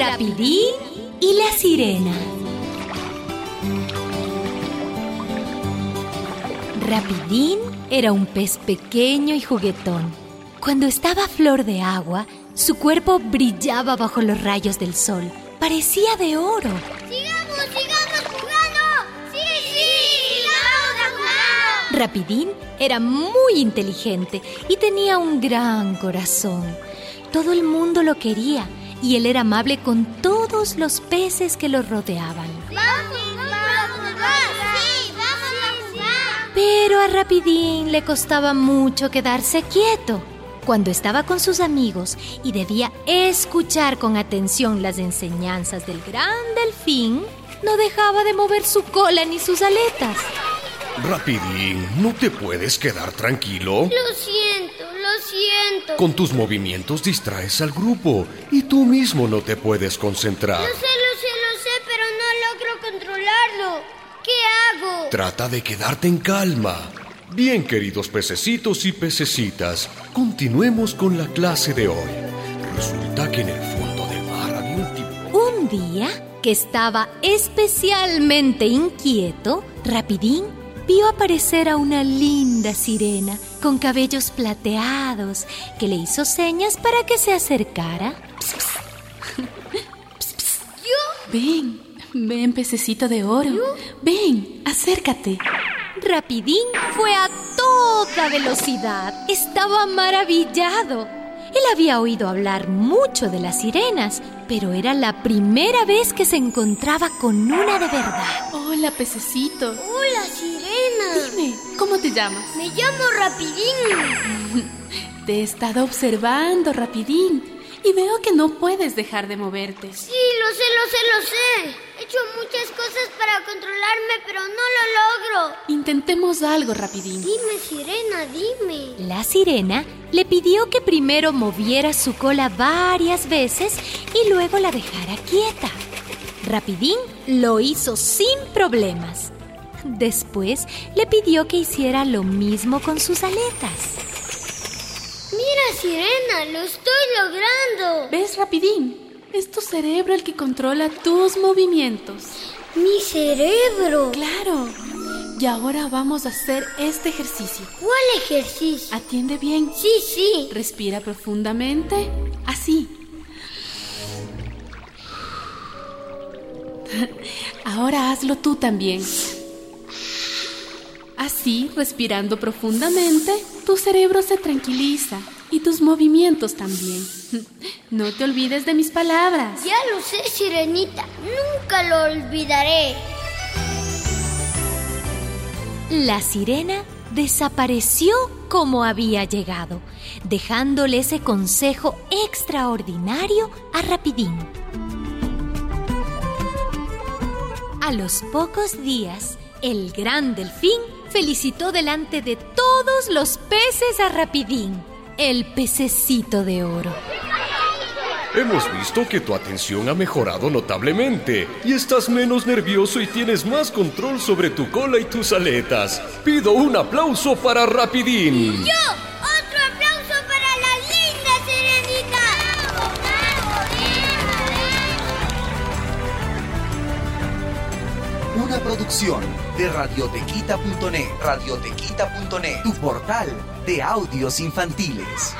Rapidín y la sirena. Rapidín era un pez pequeño y juguetón. Cuando estaba a flor de agua, su cuerpo brillaba bajo los rayos del sol. Parecía de oro. ¡Sigamos, sigamos jugando! ¡Sí, sí! ¡Sigamos jugando! Rapidín era muy inteligente y tenía un gran corazón. Todo el mundo lo quería y él era amable con todos los peces que lo rodeaban. ¡Vamos, vamos a jugar! ¡Sí, vamos a jugar! Pero a Rapidín le costaba mucho quedarse quieto. Cuando estaba con sus amigos y debía escuchar con atención las enseñanzas del gran delfín, no dejaba de mover su cola ni sus aletas. Rapidín, ¿no te puedes quedar tranquilo? Lo siento, lo siento. Con tus movimientos distraes al grupo y tú mismo no te puedes concentrar. Lo sé, lo sé, lo sé, pero no logro controlarlo. ¿Qué hago? Trata de quedarte en calma. Bien, queridos pececitos y pececitas, continuemos con la clase de hoy. Resulta que en el fondo del mar había un tiburón. Un día, que estaba especialmente inquieto, Rapidín vio aparecer a una linda sirena con cabellos plateados que le hizo señas para que se acercara. Ven, ven, pececito de oro. Ven, acércate. Rapidín fue a toda velocidad. Estaba maravillado. Él había oído hablar mucho de las sirenas, pero era la primera vez que se encontraba con una de verdad. Hola, pececito. ¡Hola, sirena! Dime, ¿cómo te llamas? Me llamo Rapidín. Te he estado observando, rapidín, y veo que no puedes dejar de moverte. Sí, lo sé, lo sé, lo sé. He hecho muchas cosas para controlarme, pero no lo logro. Intentemos algo, rapidín. Dime, sirena, dime. La sirena le pidió que primero moviera su cola varias veces y luego la dejara quieta. Rapidín lo hizo sin problemas. Después le pidió que hiciera lo mismo con sus aletas. Mira, sirena, lo estoy logrando. ¿Ves, rapidín? Es tu cerebro el que controla tus movimientos. Mi cerebro. Claro. Y ahora vamos a hacer este ejercicio. ¿Cuál ejercicio? Atiende bien. Sí, sí. Respira profundamente. Así. Ahora hazlo tú también. Así, respirando profundamente, tu cerebro se tranquiliza y tus movimientos también. No te olvides de mis palabras. Ya lo sé, sirenita. Nunca lo olvidaré. La sirena desapareció como había llegado, dejándole ese consejo extraordinario a Rapidín. A los pocos días, el gran delfín felicitó delante de todos los peces a Rapidín, el pececito de oro. Hemos visto que tu atención ha mejorado notablemente y estás menos nervioso y tienes más control sobre tu cola y tus aletas. Pido un aplauso para Rapidín. ¡Yo! Producción de radiotequita.net, radiotequita.net, tu portal de audios infantiles.